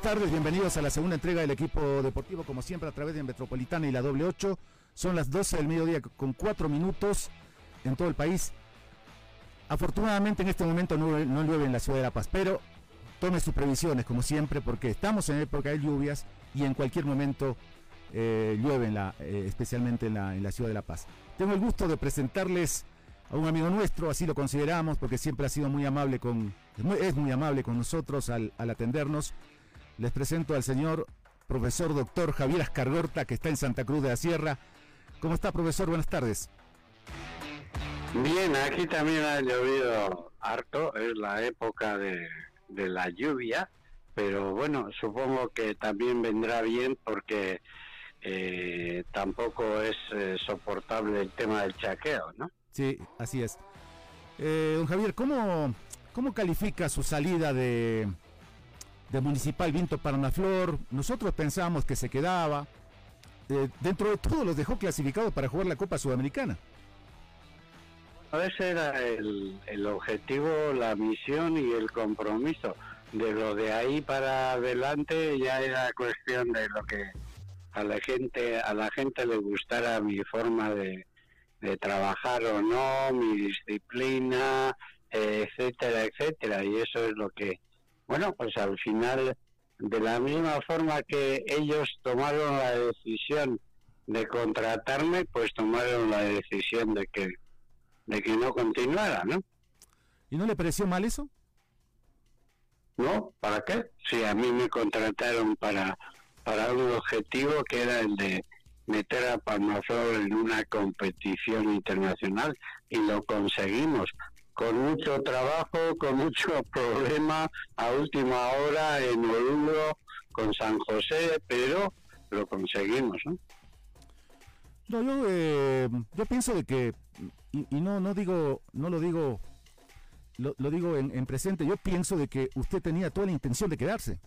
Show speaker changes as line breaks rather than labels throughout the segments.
Buenas tardes, bienvenidos a la segunda entrega del equipo deportivo, como siempre a través de Metropolitana y la doble 8. Son las 12 del mediodía con 4 minutos en todo el país. Afortunadamente en este momento no, llueve en la ciudad de La Paz, pero tome sus previsiones como siempre porque estamos en época de lluvias y en cualquier momento eh, llueve, la, eh, especialmente en la, en la ciudad de La Paz. Tengo el gusto de presentarles a un amigo nuestro, así lo consideramos porque siempre ha sido muy amable con, es muy amable con nosotros al atendernos les presento al señor profesor doctor Javier Ascargorta, que está en Santa Cruz de la Sierra. ¿Cómo está, profesor? Buenas tardes.
Bien, aquí también ha llovido harto, es la época de, la lluvia, pero bueno, supongo que también vendrá bien porque eh, tampoco es eh, soportable el tema del chaqueo, ¿no?
Sí, así es. Eh, don Javier, ¿cómo, ¿cómo califica su salida de, de Municipal Vinto Parnaflor. Nosotros pensábamos que se quedaba. Eh, dentro de todo los dejó clasificados para jugar la Copa Sudamericana.
Ese era el, el objetivo, la misión y el compromiso. De lo de ahí para adelante ya era cuestión de lo que a la gente a la gente le gustara mi forma de, de trabajar o no, mi disciplina, etcétera, etcétera. Y eso es lo que bueno, pues al final, de la misma forma que ellos tomaron la decisión de contratarme, pues tomaron la decisión de que de que no continuara, ¿no?
¿Y no le pareció mal eso?
No, ¿para qué? Si a mí me contrataron para para un objetivo que era el de meter a Palmaflor en una competición internacional y lo conseguimos con mucho trabajo, con mucho problema a última hora en Oruro con San José, pero lo conseguimos, ¿no?
No, yo, eh, yo pienso de que, y, no, no digo, no lo digo, lo, digo en, en, presente, yo pienso de que usted tenía toda la intención de quedarse.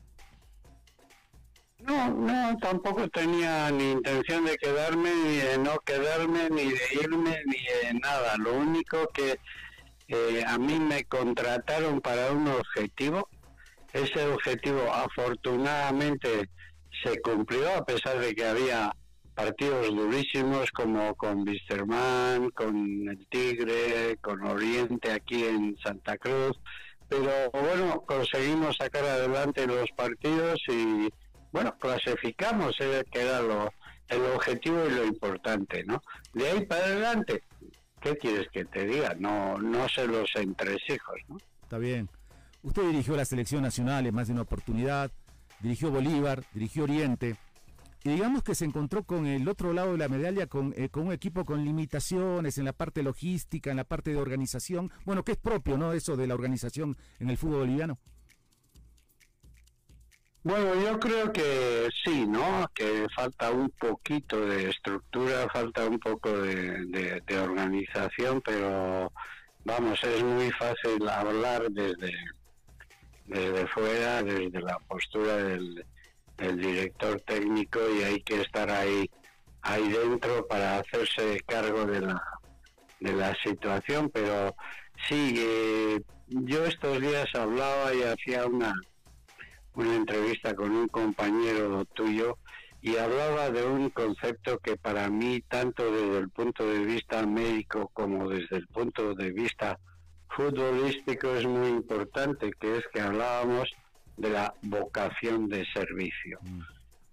No, no, tampoco tenía ni intención de quedarme, ni de no quedarme, ni de irme, ni de nada. Lo único que eh, a mí me contrataron para un objetivo. Ese objetivo afortunadamente se cumplió a pesar de que había partidos durísimos como con Wisterman, con el Tigre, con Oriente aquí en Santa Cruz. Pero bueno, conseguimos sacar adelante los partidos y bueno, clasificamos, eh, que era lo, el objetivo y lo importante, ¿no? De ahí para adelante, ¿qué quieres que te diga? No, no se los hijos, ¿no?
Está bien. Usted dirigió la selección nacional en más de una oportunidad, dirigió Bolívar, dirigió Oriente, y digamos que se encontró con el otro lado de la medalla, con, eh, con un equipo con limitaciones en la parte logística, en la parte de organización, bueno, que es propio, ¿no? Eso de la organización en el fútbol boliviano.
Bueno, yo creo que sí, ¿no? Que falta un poquito de estructura, falta un poco de, organización, pero vamos, es muy fácil hablar desde, desde fuera, desde la postura del, director técnico y hay que estar ahí ahí dentro para hacerse cargo de la de la situación, pero sí, eh, yo estos días hablaba y hacía una una entrevista con un compañero tuyo y hablaba de un concepto que para mí, tanto desde el punto de vista médico como desde el punto de vista futbolístico, es muy importante, que es que hablábamos de la vocación de servicio. Mm.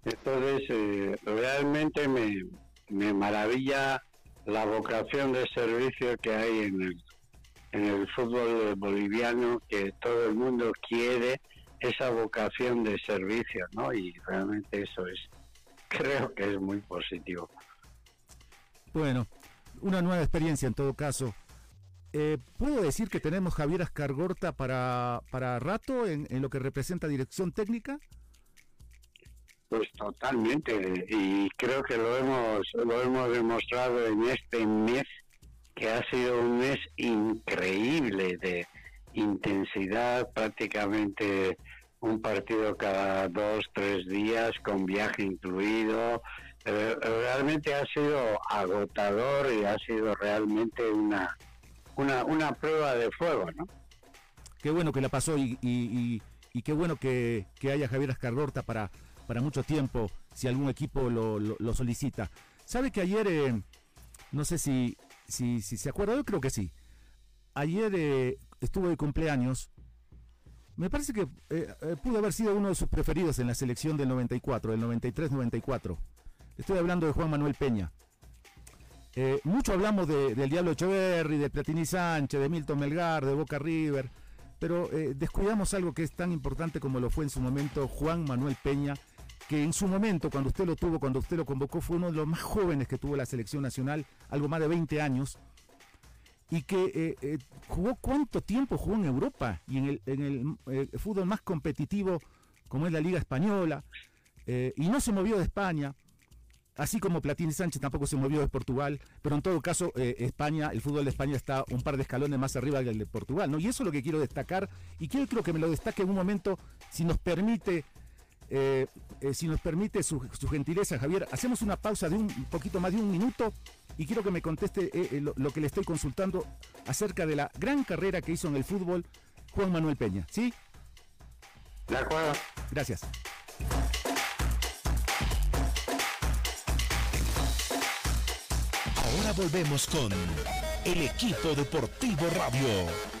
Entonces, eh, realmente me, me maravilla la vocación de servicio que hay en el, en el fútbol boliviano, que todo el mundo quiere esa vocación de servicio, ¿no? Y realmente eso es, creo que es muy positivo.
Bueno, una nueva experiencia en todo caso. Eh, ¿Puedo decir que tenemos Javier Ascargorta para, para rato en, lo que representa dirección técnica?
Pues totalmente, y creo que lo hemos, lo hemos demostrado en este mes, que ha sido un mes increíble de, intensidad, prácticamente un partido cada dos, tres días con viaje incluido. Eh, realmente ha sido agotador y ha sido realmente una, una, una prueba de fuego, ¿no?
Qué bueno que la pasó y, y, y qué bueno que, haya Javier Ascargorta para, para mucho tiempo, si algún equipo lo, solicita. ¿Sabe que ayer, eh, no sé si, si, si, se acuerda, yo creo que sí, ayer eh, estuvo de cumpleaños, me parece que eh, pudo haber sido uno de sus preferidos en la selección del 94, del 93-94. Estoy hablando de Juan Manuel Peña. mucho hablamos del Diablo Echeverri, de Platini Sánchez, de Milton Melgar, de Boca River, pero eh, descuidamos algo que es tan importante como lo fue en su momento Juan Manuel Peña, que en su momento, cuando usted lo tuvo, cuando usted lo convocó, fue uno de los más jóvenes que tuvo la selección nacional, algo más de 20 años, y que eh, eh, jugó cuánto tiempo jugó en Europa y en el, fútbol más competitivo como es la Liga Española, y no se movió de España así como Platini Sánchez tampoco se movió de Portugal, pero en todo caso eh, España, el fútbol de España está un par de escalones más arriba que el de Portugal, ¿no? Y eso es lo que quiero destacar y quiero, creo que me lo destaque en un momento, si nos permite, eh, eh, si nos permite su, gentileza, Javier, hacemos una pausa de un poquito más de un minuto y quiero que me conteste lo, lo, que le estoy consultando acerca de la gran carrera que hizo en el fútbol Juan Manuel Peña, ¿sí?
De acuerdo.
Gracias.
Ahora volvemos con el equipo deportivo radio.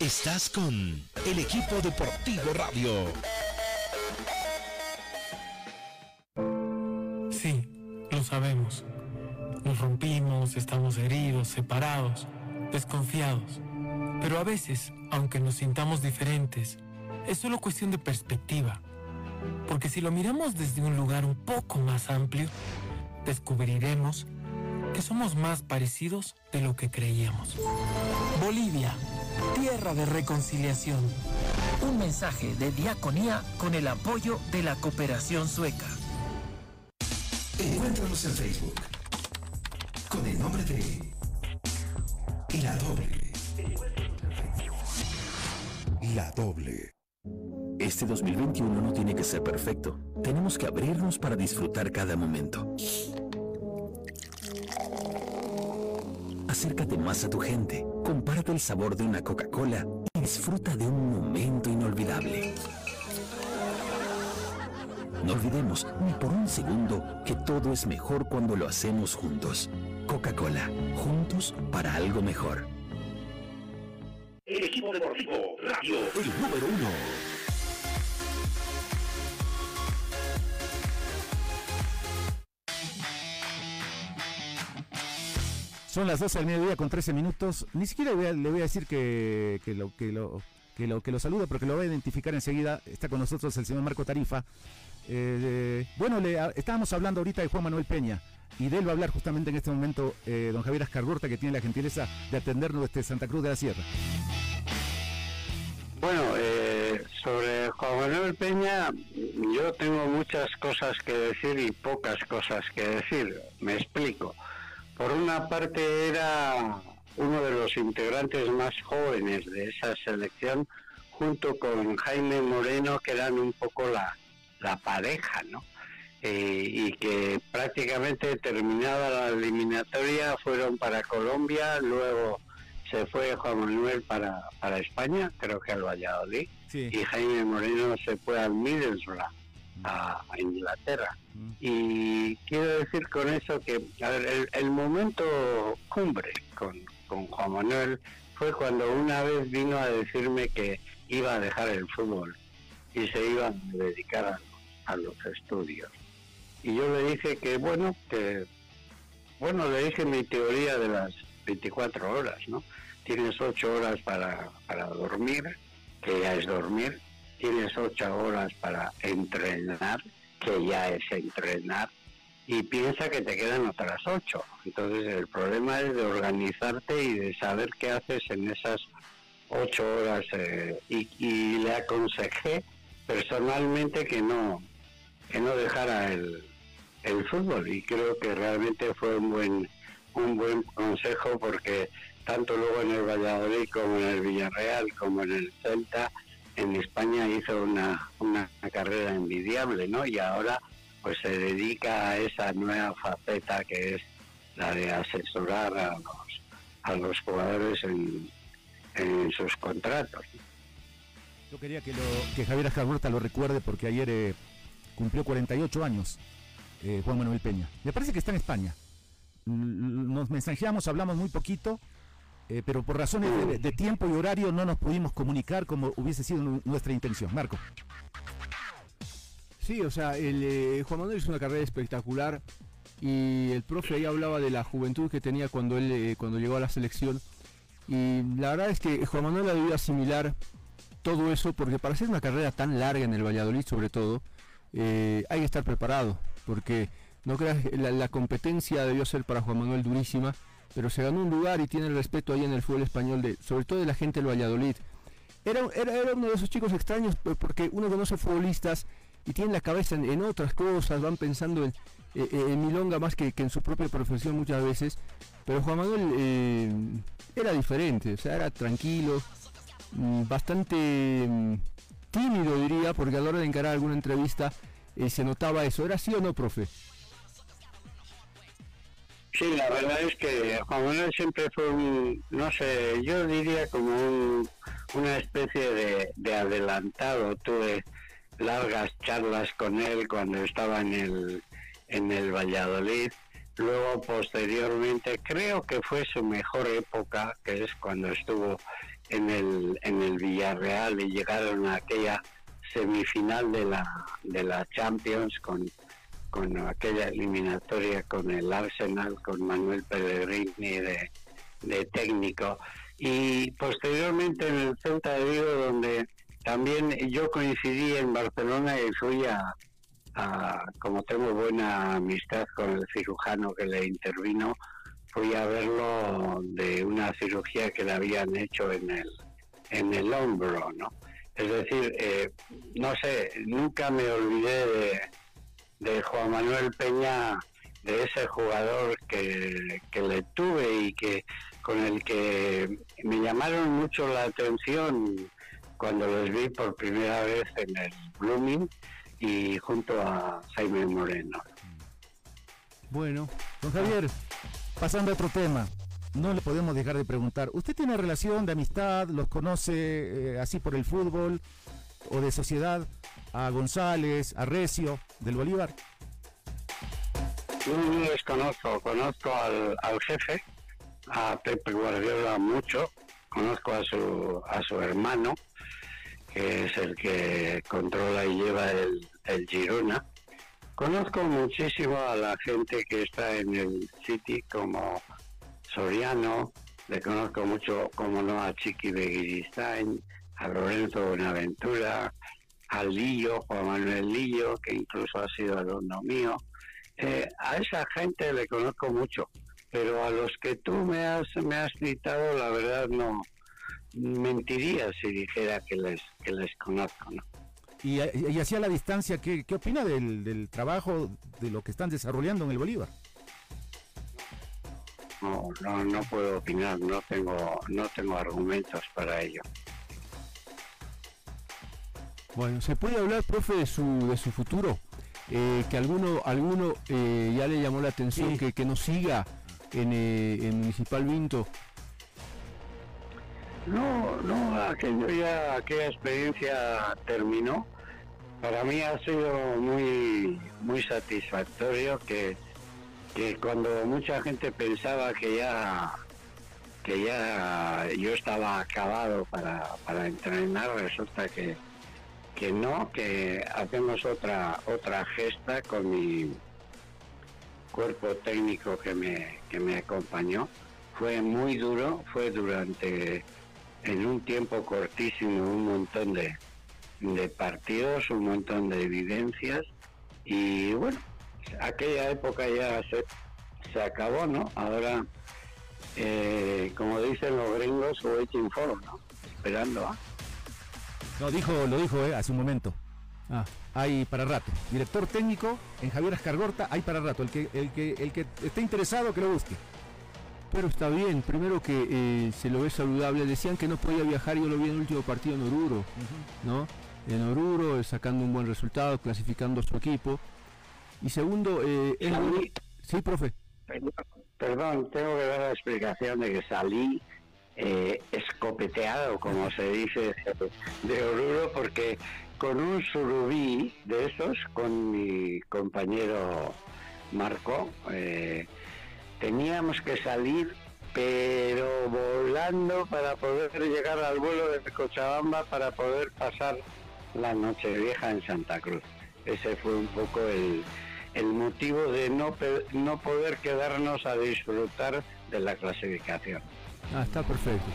Estás con el equipo deportivo radio.
Sí, lo sabemos. Nos rompimos, estamos heridos, separados, desconfiados. Pero a veces, aunque nos sintamos diferentes, es solo cuestión de perspectiva porque si lo miramos desde un lugar un poco más amplio, descubriremos que somos más parecidos de lo que creíamos. Bolivia, tierra de reconciliación. Un mensaje de diaconía con el apoyo de la cooperación sueca.
Encuéntranos en Facebook con el nombre de La Doble. La Doble. Este 2021 no tiene que ser perfecto. Tenemos que abrirnos para disfrutar cada momento. Acércate más a tu gente, comparte el sabor de una Coca-Cola y disfruta de un momento inolvidable. No olvidemos ni por un segundo que todo es mejor cuando lo hacemos juntos. Coca-Cola, juntos para algo mejor.
El equipo deportivo Radio, el número uno.
Son las 12 del mediodía con 13 minutos. Ni siquiera le voy a, decir que, lo, que, lo, que, lo, que lo saluda, porque lo va a identificar enseguida. Está con nosotros el señor Marco Tarifa. Eh, bueno, le, estábamos hablando ahorita de Juan Manuel Peña. Y de él va a hablar justamente en este momento eh, don Javier Ascargorta, que tiene la gentileza de atendernos desde Santa Cruz de la Sierra.
Bueno, eh, sobre Juan Manuel Peña, yo tengo muchas cosas que decir y pocas cosas que decir. Me explico. Por una parte era uno de los integrantes más jóvenes de esa selección, junto con Jaime Moreno, que eran un poco la, la pareja, ¿no? Eh, y que prácticamente terminada la eliminatoria fueron para Colombia, luego se fue Juan Manuel para, para España, creo que al Valladolid, y Jaime Moreno se fue al Middlesbrough a, Inglaterra. Mm. Y quiero decir con eso que el, momento cumbre con, Juan Manuel fue cuando una vez vino a decirme que iba a dejar el fútbol y se iba a dedicar a, los estudios. Y yo le dije que, bueno, que, bueno, le dije mi teoría de las 24 horas, ¿no? Tienes 8 horas para, para dormir, que ya es dormir, tienes ocho horas para entrenar, que ya es entrenar, y piensa que te quedan otras ocho. Entonces el problema es de organizarte y de saber qué haces en esas ocho horas eh, y, le aconsejé personalmente que no que no dejara el, el fútbol y creo que realmente fue un buen un buen consejo porque tanto luego en el Valladolid como en el Villarreal como en el Celta en España hizo una, una carrera envidiable no y ahora pues se dedica a esa nueva faceta que es la de asesorar a los, a los jugadores en, en sus contratos.
Yo quería que, lo, que Javier Ascarburta lo recuerde porque ayer eh, cumplió 48 años eh, Juan Manuel Peña. Me parece que está en España. Nos mensajeamos, hablamos muy poquito, eh, pero por razones de, tiempo y horario no nos pudimos comunicar como hubiese sido nuestra intención. Marco.
Sí, o sea, el, Juan Manuel es una carrera espectacular y el profe ahí hablaba de la juventud que tenía cuando él cuando llegó a la selección y la verdad es que Juan Manuel ha debido asimilar todo eso, porque para hacer una carrera tan larga en el Valladolid, sobre todo, eh, hay que estar preparado, porque no creas, la, la competencia debió ser para Juan Manuel durísima, pero se ganó un lugar y tiene el respeto ahí en el fútbol español, de, sobre todo de la gente del Valladolid. Era, era, uno de esos chicos extraños porque uno conoce futbolistas y tiene la cabeza en, otras cosas, van pensando en, eh, eh, en Milonga más que, que, en su propia profesión muchas veces. Pero Juan Manuel eh, era diferente, o sea, era tranquilo, mm, bastante mm, tímido diría, porque a la hora de encarar alguna entrevista se notaba eso. ¿Era así o no, profe?
Sí, la verdad es que Juan Manuel siempre fue un, no sé, yo diría como una especie de, de adelantado. Tuve largas charlas con él cuando estaba en el, en el Valladolid Luego, posteriormente, creo que fue su mejor época, que es cuando estuvo en el, en el Villarreal y llegaron a aquella semifinal de la, de la Champions con, con aquella eliminatoria con el Arsenal, con Manuel Pellegrini de, de técnico. Y posteriormente en el Celta de Vigo, donde también yo coincidí en Barcelona y fui a, como tengo buena amistad con el cirujano que le intervino, fui a verlo de una cirugía que le habían hecho en el, en el hombro, ¿no? Es decir, eh, no sé, nunca me olvidé de, de Juan Manuel Peña, de ese jugador que, que le tuve y que con el que me llamaron mucho la atención cuando los vi por primera vez en el Blooming y junto a Jaime Moreno.
Bueno, don Javier, pasando a otro tema, no le podemos dejar de preguntar, ¿usted tiene relación de amistad, los conoce eh, así por el fútbol o de sociedad a González, a Recio, del Bolívar?
No les conozco, conozco al, al jefe, a Pepe Guardiola mucho, conozco a su, a su hermano, que es el que controla y lleva el, el Girona. Conozco muchísimo a la gente que está en el City como Soriano, le conozco mucho, como no, a Chiqui Beguiristain, a Lorenzo Buenaventura, a Lillo, Juan Manuel Lillo, que incluso ha sido alumno mío. Eh, a esa gente le conozco mucho, pero a los que tú me has, me has citado, la verdad no, mentiría si dijera que les, que les conozco, ¿no?
Y, y hacia la distancia, ¿qué, qué opina del, del, trabajo, de lo que están desarrollando en el Bolívar?
No, no, no puedo opinar, no tengo, no tengo argumentos para ello.
Bueno, ¿se puede hablar, profe, de su, de su futuro? Eh, que alguno, alguno eh, ya le llamó la atención que, que nos siga en, eh, en Municipal Vinto
no, no, aquello ya, aquella experiencia terminó. Para mí ha sido muy, muy satisfactorio que, que cuando mucha gente pensaba que ya que ya yo estaba acabado para, para entrenar, resulta que, que no, que hacemos otra otra gesta con mi cuerpo técnico que me, que me acompañó. Fue muy duro, fue durante en un tiempo cortísimo un montón de, de partidos, un montón de evidencias y bueno, aquella época ya se, se acabó, ¿no? Ahora, eh, como dicen los gringos, waiting for, ¿no? esperando. ¿ah?
No, dijo, lo dijo eh, hace un momento. Ah, hay para rato. Director técnico en Javier Ascargorta, hay para rato. El que, el que, el que esté interesado que lo busque.
Pero está bien, primero que eh, se lo ve saludable. Decían que no podía viajar, yo lo vi en el último partido en Oruro, ¿no? En Oruro, sacando un buen resultado, clasificando a su equipo. Y segundo, eh, es Sí, profe.
Perdón, tengo que dar la explicación de que salí eh, escopeteado, como se dice, de Oruro, porque con un surubí de esos, con mi compañero Marco, eh, teníamos que salir pero volando para poder llegar al vuelo de Cochabamba para poder pasar la noche vieja en Santa Cruz. Ese fue un poco el, el motivo de no, no poder quedarnos a disfrutar de la clasificación.
Ah, está perfecto.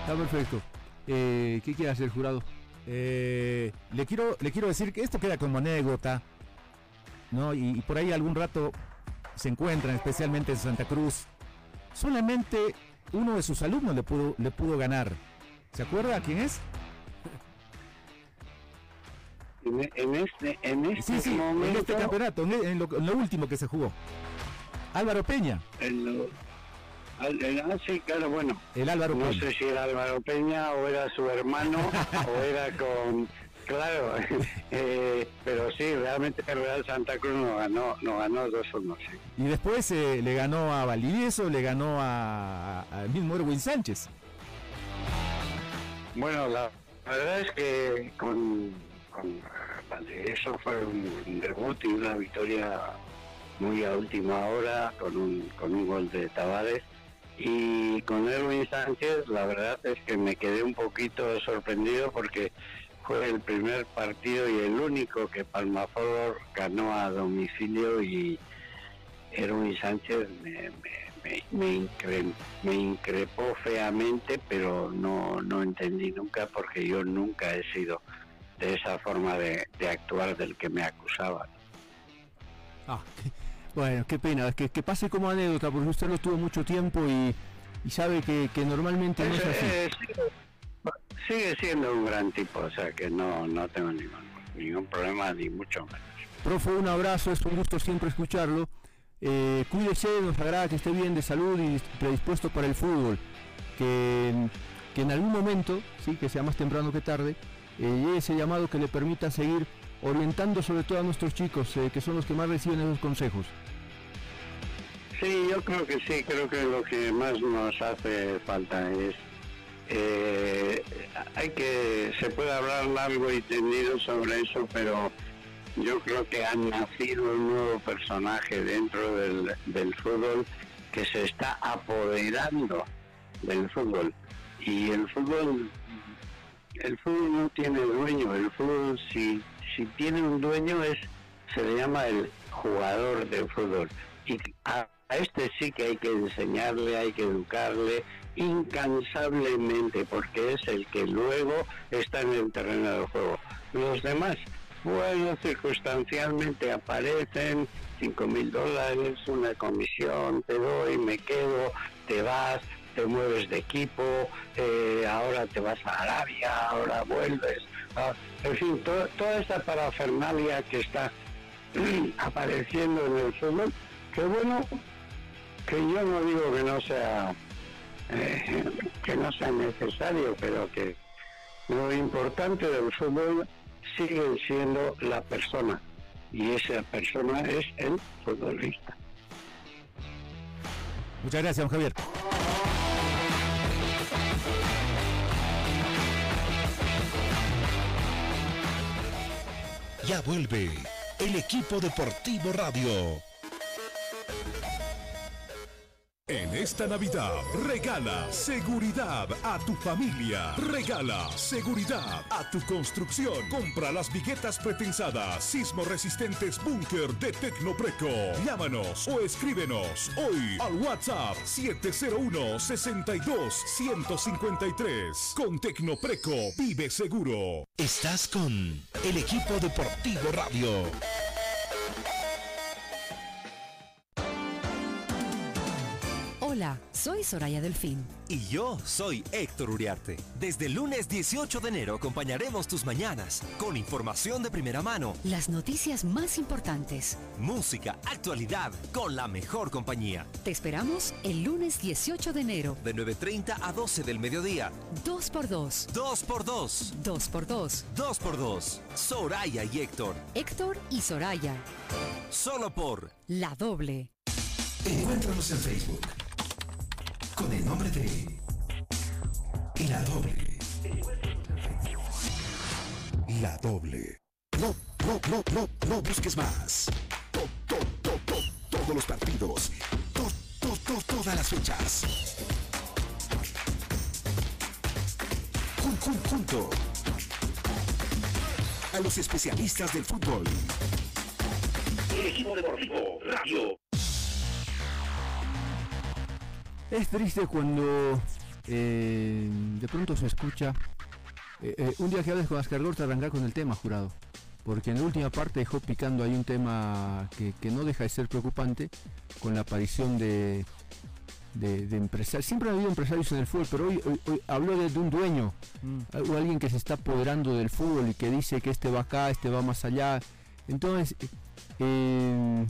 Está perfecto. Eh, ¿Qué quiere hacer, jurado?
Eh, le, quiero, le quiero decir que esto queda como anécdota, ¿no? y por ahí algún rato se encuentran, especialmente en Santa Cruz, solamente uno de sus alumnos le pudo, le pudo ganar. ¿Se acuerda quién es?
En, este, en este
sí, momento, en este campeonato, en, lo, último que se jugó. Álvaro Peña.
El, ah, sí, claro, bueno.
El Álvaro
no sé si era Álvaro Peña o era su hermano o era con Claro, eh, pero sí, realmente el Real Santa Cruz no ganó, no ganó 2-1. Sí.
Y después eh, le ganó a Valdivieso, le ganó a, mismo Erwin Sánchez.
Bueno, la, verdad es que con, con Valdivieso fue un debut y una victoria muy a última hora con un, con un gol de Tavares. Y con Erwin Sánchez, la verdad es que me quedé un poquito sorprendido porque fue el primer partido y el único que Palmafor ganó a domicilio y Erwin Sánchez me, me, increpó feamente, pero no, no entendí nunca porque yo nunca he sido de esa forma de, actuar del que me acusaban.
Ah, bueno, qué pena, que, que pase como anécdota, porque usted no tuvo mucho tiempo y, sabe que, normalmente no es así. Eh,
sigue siendo un gran tipo, o sea que no, no tengo ningún, ningún problema, ni mucho menos.
Profe, un abrazo, es un gusto siempre escucharlo. Eh, cuídese, nos agrada que esté bien de salud y predispuesto para el fútbol. Que, que en algún momento, sí, que sea más temprano que tarde, eh, llegue ese llamado que le permita seguir orientando sobre todo a nuestros chicos, eh, que son los que más reciben esos consejos.
Sí, yo creo que sí, creo que lo que más nos hace falta es eh, hay que, se puede hablar largo y tendido sobre eso, pero yo creo que ha nacido un nuevo personaje dentro del, del fútbol que se está apoderando del fútbol. Y el fútbol, el fútbol no tiene dueño, el fútbol si, si tiene un dueño es, se le llama el jugador de fútbol. Y a este sí que hay que enseñarle, hay que educarle, incansablemente porque es el que luego está en el terreno del juego. Los demás, bueno, circunstancialmente aparecen, cinco mil dólares, una comisión, te doy, me quedo, te vas, te mueves de equipo, eh, ahora te vas a Arabia, ahora vuelves. Ah, en fin, toda esta parafernalia que está apareciendo en el fútbol, que bueno, que yo no digo que no sea eh, que no sea necesario, pero que lo importante del fútbol sigue siendo la persona y esa persona es el futbolista.
Muchas gracias, don Javier.
Ya vuelve el equipo deportivo radio en esta Navidad, regala seguridad a tu familia. Regala seguridad a tu construcción. Compra las viguetas pretensadas, sismo resistentes búnker de Tecnopreco. Llámanos o escríbenos hoy al WhatsApp 701 62 153. Con Tecnopreco vive seguro. Estás con el equipo deportivo radio.
Hola, soy Soraya Delfín.
Y yo soy Héctor Uriarte. Desde el lunes 18 de enero acompañaremos tus mañanas con información de primera mano.
Las noticias más importantes.
Música, actualidad, con la mejor compañía.
Te esperamos el lunes 18 de enero.
De 9.30 a 12 del mediodía.
2 por 2
2 por 2
2 por 2
2 por 2 Soraya y Héctor.
Héctor y Soraya.
Solo por
La doble.
Encuéntranos en Facebook con el nombre de La Doble. La Doble. No, no, no, no, no busques más. To- to- to- to- todos los partidos. To- to- to- todas las fechas. Jun- junto a los especialistas del fútbol.
El equipo deportivo Radio.
Es triste cuando eh, de pronto se escucha. eh, eh, un día que hables con Ascargor te arrancar con el tema, jurado. Porque en la última parte dejó picando ahí un tema que, que no deja de ser preocupante con la aparición de, de, de empresarios. Siempre ha habido empresarios en el fútbol, pero hoy, hoy- hoy habló de, de un dueño
Mm.
o alguien que se está apoderando del fútbol y que dice que este va acá, este va más allá. Entonces, él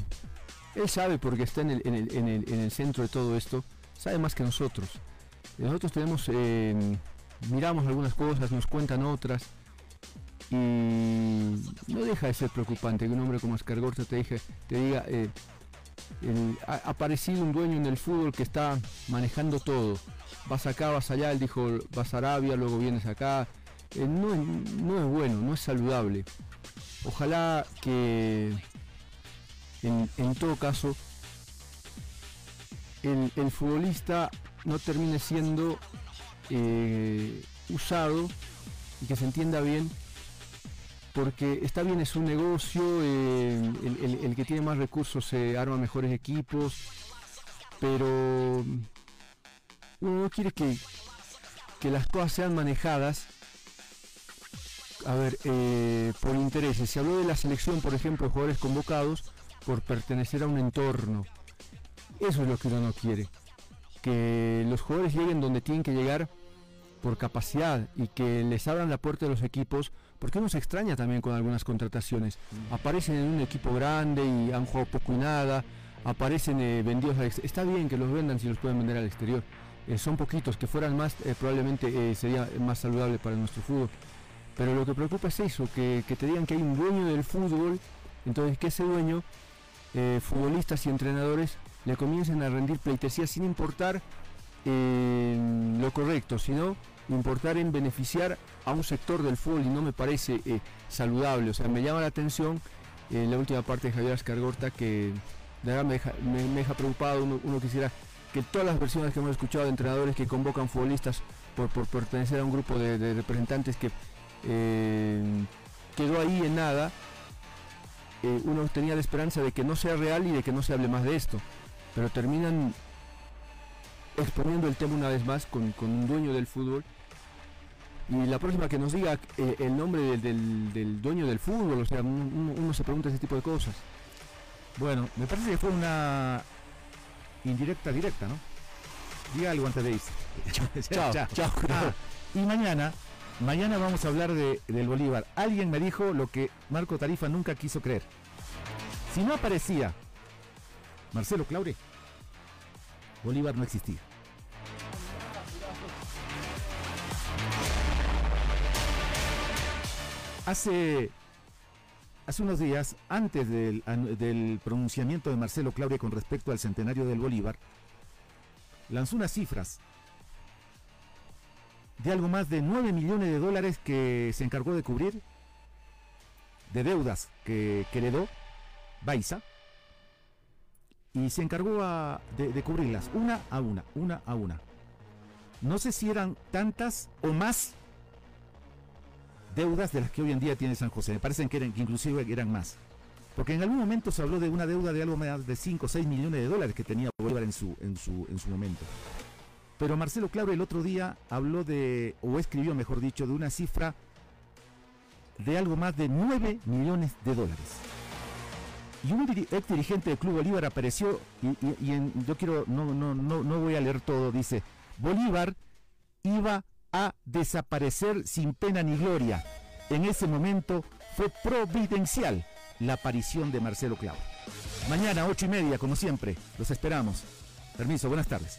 sabe porque está en el, en el- en el- en el centro de todo esto, sabe más que nosotros. Nosotros tenemos, eh, miramos algunas cosas, nos cuentan otras y no deja de ser preocupante que un hombre como Escargorta te, dije- te diga, eh, el- ha aparecido un dueño en el fútbol que está manejando todo. Vas acá, vas allá, él dijo, vas a Arabia, luego vienes acá. Eh, no, es- no es bueno, no es saludable. Ojalá que en todo caso el, futbolista no termine siendo eh, usado y que se entienda bien porque está bien es un negocio eh, el, que tiene más recursos se arma mejores equipos pero uno no quiere que, que las cosas sean manejadas a ver, eh, por intereses. Se habló de la selección, por ejemplo, de jugadores convocados por pertenecer a un entorno. Eso es lo que uno no quiere. Que los jugadores lleguen donde tienen que llegar por capacidad y que les abran la puerta de los equipos, porque uno se extraña también con algunas contrataciones. Aparecen en un equipo grande y han jugado poco y nada, aparecen eh, vendidos al exterior. Está bien que los vendan si los pueden vender al exterior. Eh, son poquitos, que fueran más, eh, probablemente sería más saludable para nuestro fútbol. Pero lo que preocupa es eso, que, que te digan que hay un dueño del fútbol, entonces que ese dueño, futbolistas y entrenadores, le comiencen a rendir pleitesía sin importar eh, lo correcto, sino importar en beneficiar a un sector del fútbol y no me parece eh, saludable. O sea, me llama la atención eh, la última parte de Javier Ascargorta que de verdad me deja, preocupado. Uno, quisiera que todas las versiones que hemos escuchado de entrenadores que convocan futbolistas por, pertenecer a un grupo de, representantes que quedó ahí en nada, uno tenía la esperanza de que no sea real y de que no se hable más de esto. Pero terminan exponiendo el tema una vez más con, con un dueño del fútbol. Y la próxima que nos diga eh, el nombre del, del- del dueño del fútbol, o sea, uno, uno- uno se pregunta ese tipo de cosas.
Bueno, me parece que fue una indirecta directa, ¿no? Diga algo antes de irse.
Chao, chao.
Ah, y mañana, mañana vamos a hablar de, del Bolívar. Alguien me dijo lo que Marco Tarifa nunca quiso creer. Si no aparecía Marcelo Claure, Bolívar no existía. Hace, hace unos días, antes del, pronunciamiento de Marcelo Claure con respecto al centenario del Bolívar, lanzó unas cifras de algo más de 9 millones de dólares que se encargó de cubrir de deudas que, que heredó Baiza y se encargó de cubrirlas una a una, una a una. No sé si eran tantas o más deudas de las que hoy en día tiene San José. Me parecen que, eran, que inclusive eran más. Porque en algún momento se habló de una deuda de algo más de 5 o 6 millones de dólares que tenía Bolívar en su, en su, en su momento. Pero Marcelo Claro el otro día habló de, o escribió mejor dicho, de una cifra de algo más de 9 millones de dólares. Y un ex dirigente del Club Bolívar apareció y, yo quiero, no, no, no, no voy a leer todo, dice, Bolívar iba a desaparecer sin pena ni gloria. En ese momento fue providencial la aparición de Marcelo Clau. Mañana, ocho y media, como siempre, los esperamos. Permiso, buenas tardes.